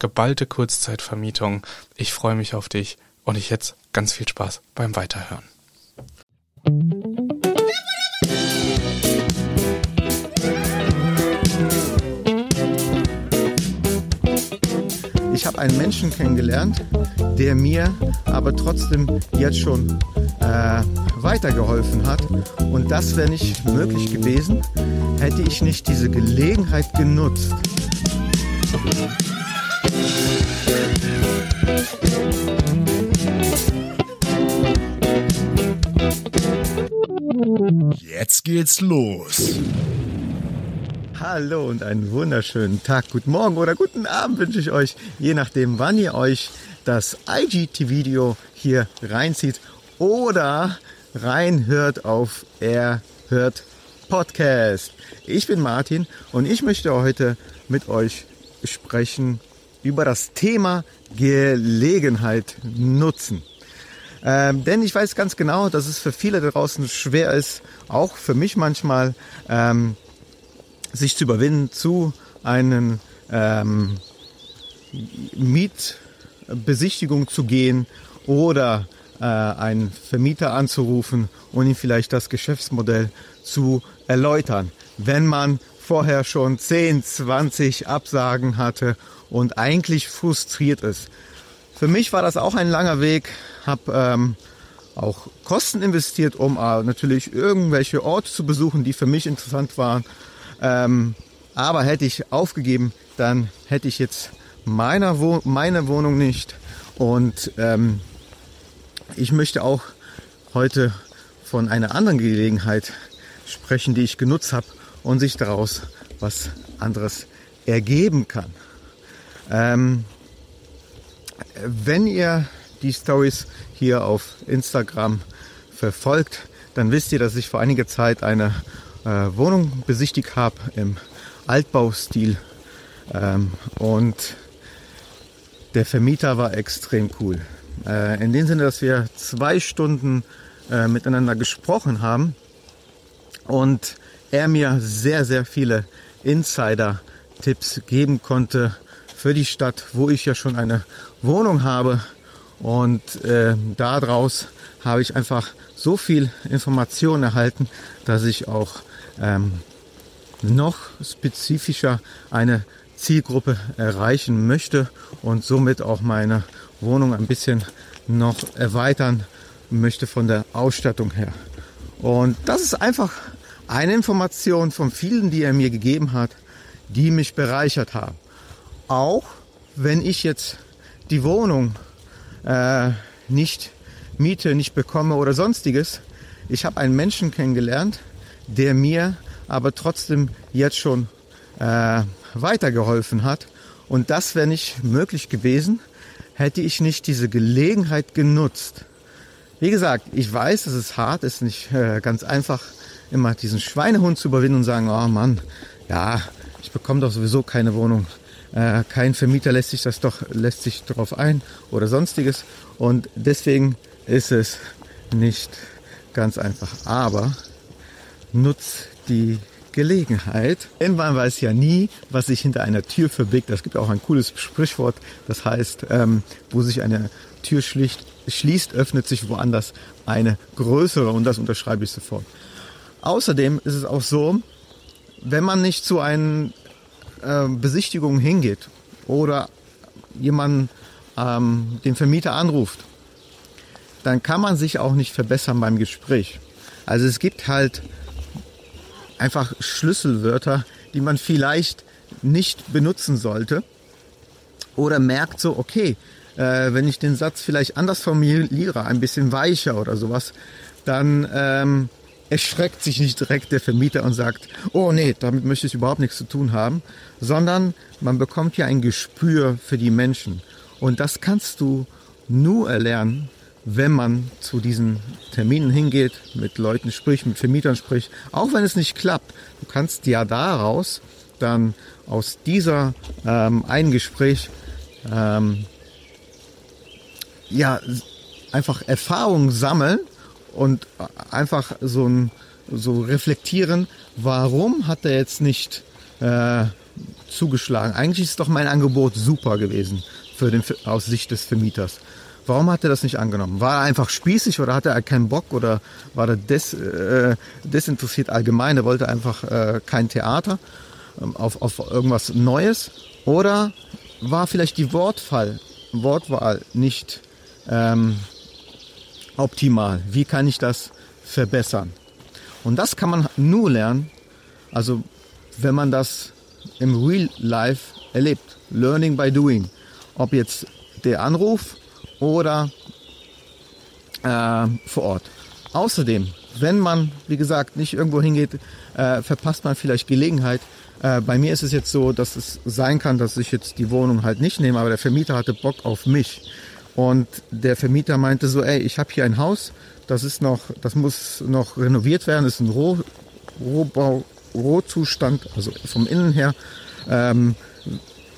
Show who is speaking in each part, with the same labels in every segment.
Speaker 1: geballte Kurzzeitvermietung. Ich freue mich auf dich und ich jetzt ganz viel Spaß beim Weiterhören.
Speaker 2: Ich habe einen Menschen kennengelernt, der mir aber trotzdem jetzt schon äh, weitergeholfen hat. Und das wäre nicht möglich gewesen, hätte ich nicht diese Gelegenheit genutzt.
Speaker 3: Jetzt geht's los.
Speaker 2: Hallo und einen wunderschönen Tag, guten Morgen oder guten Abend wünsche ich euch, je nachdem, wann ihr euch das IGT-Video hier reinzieht oder reinhört auf Er hört Podcast. Ich bin Martin und ich möchte heute mit euch sprechen über das Thema Gelegenheit nutzen. Ähm, denn ich weiß ganz genau, dass es für viele da draußen schwer ist, auch für mich manchmal, ähm, sich zu überwinden, zu einen ähm, Mietbesichtigung zu gehen oder äh, einen Vermieter anzurufen und ihm vielleicht das Geschäftsmodell zu erläutern. Wenn man vorher schon 10, 20 Absagen hatte und eigentlich frustriert ist. Für mich war das auch ein langer Weg, habe ähm, auch Kosten investiert, um äh, natürlich irgendwelche Orte zu besuchen, die für mich interessant waren. Ähm, aber hätte ich aufgegeben, dann hätte ich jetzt meine, Wo meine Wohnung nicht. Und ähm, ich möchte auch heute von einer anderen Gelegenheit sprechen, die ich genutzt habe und sich daraus was anderes ergeben kann. Ähm, wenn ihr die Stories hier auf Instagram verfolgt, dann wisst ihr, dass ich vor einiger Zeit eine äh, Wohnung besichtigt habe im Altbaustil. Ähm, und der Vermieter war extrem cool. Äh, in dem Sinne, dass wir zwei Stunden äh, miteinander gesprochen haben und er mir sehr, sehr viele Insider-Tipps geben konnte für die Stadt, wo ich ja schon eine Wohnung habe. Und äh, daraus habe ich einfach so viel Informationen erhalten, dass ich auch ähm, noch spezifischer eine Zielgruppe erreichen möchte und somit auch meine Wohnung ein bisschen noch erweitern möchte von der Ausstattung her. Und das ist einfach eine Information von vielen, die er mir gegeben hat, die mich bereichert haben. Auch wenn ich jetzt die Wohnung äh, nicht miete, nicht bekomme oder sonstiges. Ich habe einen Menschen kennengelernt, der mir aber trotzdem jetzt schon äh, weitergeholfen hat. Und das wäre nicht möglich gewesen, hätte ich nicht diese Gelegenheit genutzt. Wie gesagt, ich weiß, es ist hart, es ist nicht äh, ganz einfach, immer diesen Schweinehund zu überwinden und sagen, oh Mann, ja, ich bekomme doch sowieso keine Wohnung. Äh, kein Vermieter lässt sich das doch, lässt sich darauf ein oder sonstiges. Und deswegen ist es nicht ganz einfach. Aber nutz die Gelegenheit. Denn man weiß ja nie, was sich hinter einer Tür verbirgt. Es gibt auch ein cooles Sprichwort, das heißt, ähm, wo sich eine Tür schlicht, schließt, öffnet sich woanders eine größere und das unterschreibe ich sofort. Außerdem ist es auch so, wenn man nicht zu einem äh, Besichtigung hingeht oder jemanden ähm, den Vermieter anruft, dann kann man sich auch nicht verbessern beim Gespräch. Also es gibt halt einfach Schlüsselwörter, die man vielleicht nicht benutzen sollte oder merkt so, okay, äh, wenn ich den Satz vielleicht anders formuliere, ein bisschen weicher oder sowas, dann ähm, erschreckt sich nicht direkt der Vermieter und sagt, oh nee, damit möchte ich überhaupt nichts zu tun haben, sondern man bekommt ja ein Gespür für die Menschen. Und das kannst du nur erlernen, wenn man zu diesen Terminen hingeht, mit Leuten spricht, mit Vermietern spricht, auch wenn es nicht klappt. Du kannst ja daraus dann aus dieser ähm, einen Gespräch ähm, ja einfach Erfahrung sammeln und einfach so ein so reflektieren, warum hat er jetzt nicht äh, zugeschlagen? Eigentlich ist doch mein Angebot super gewesen für den, aus Sicht des Vermieters. Warum hat er das nicht angenommen? War er einfach spießig oder hatte er keinen Bock oder war er des, äh, desinteressiert allgemein? Er wollte einfach äh, kein Theater ähm, auf, auf irgendwas Neues? Oder war vielleicht die Wortfall, Wortwahl nicht ähm, optimal? Wie kann ich das verbessern? Und das kann man nur lernen, also wenn man das im Real Life erlebt. Learning by doing. Ob jetzt der Anruf oder äh, vor Ort. Außerdem, wenn man, wie gesagt, nicht irgendwo hingeht, äh, verpasst man vielleicht Gelegenheit. Äh, bei mir ist es jetzt so, dass es sein kann, dass ich jetzt die Wohnung halt nicht nehme, aber der Vermieter hatte Bock auf mich. Und der Vermieter meinte so, ey, ich habe hier ein Haus, das ist noch, das muss noch renoviert werden, das ist ein Roh, Rohbau, Rohzustand, also vom Innen her. Ähm,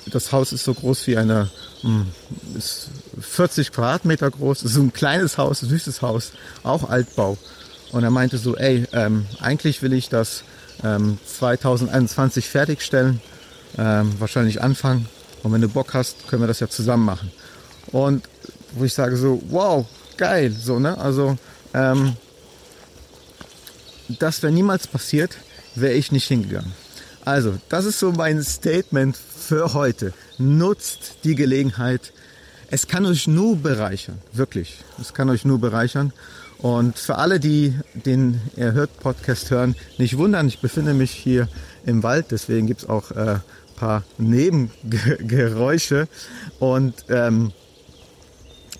Speaker 2: das Haus ist so groß wie eine, hm, ist 40 Quadratmeter groß, ist so ein kleines Haus, süßes Haus, auch Altbau. Und er meinte so, ey, ähm, eigentlich will ich das ähm, 2021 fertigstellen, ähm, wahrscheinlich anfangen. Und wenn du Bock hast, können wir das ja zusammen machen. Und wo ich sage so, wow, geil, so, ne? Also, ähm, das wäre niemals passiert, wäre ich nicht hingegangen. Also, das ist so mein Statement für heute. Nutzt die Gelegenheit. Es kann euch nur bereichern, wirklich. Es kann euch nur bereichern. Und für alle, die den Erhört Podcast hören, nicht wundern, ich befinde mich hier im Wald, deswegen gibt es auch äh, paar Nebengeräusche. Und ähm,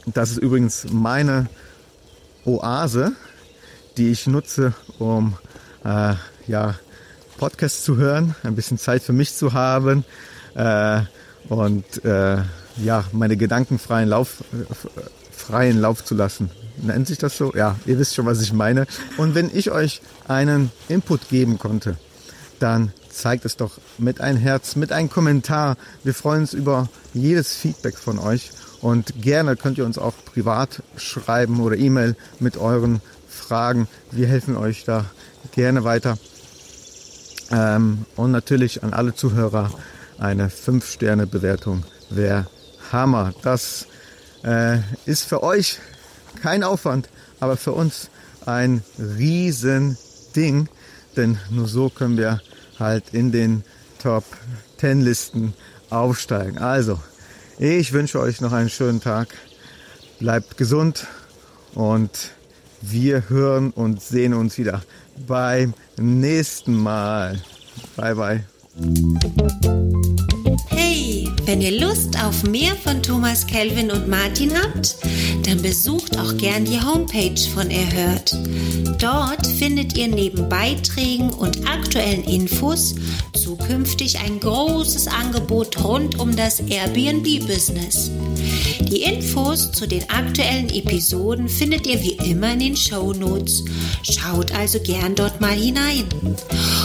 Speaker 2: das ist übrigens meine Oase, die ich nutze, um äh, ja, Podcast zu hören, ein bisschen Zeit für mich zu haben äh, und äh, ja, meine Gedanken freien Lauf, freien Lauf zu lassen. Nennt sich das so? Ja, ihr wisst schon, was ich meine. Und wenn ich euch einen Input geben konnte, dann zeigt es doch mit ein Herz, mit einem Kommentar. Wir freuen uns über jedes Feedback von euch und gerne könnt ihr uns auch privat schreiben oder E-Mail mit euren Fragen. Wir helfen euch da gerne weiter. Ähm, und natürlich an alle Zuhörer eine 5-Sterne-Bewertung wäre Hammer. Das äh, ist für euch kein Aufwand, aber für uns ein Riesending, denn nur so können wir halt in den Top 10 Listen aufsteigen. Also, ich wünsche euch noch einen schönen Tag. Bleibt gesund und wir hören und sehen uns wieder beim nächsten Mal. Bye bye.
Speaker 4: Hey, wenn ihr Lust auf mehr von Thomas Kelvin und Martin habt, dann besucht auch gern die Homepage von Erhört. Dort findet ihr neben Beiträgen und aktuellen Infos zukünftig ein großes Angebot rund um das Airbnb-Business. Die Infos zu den aktuellen Episoden findet ihr wie immer in den Show Notes. Schaut also gern dort mal hinein.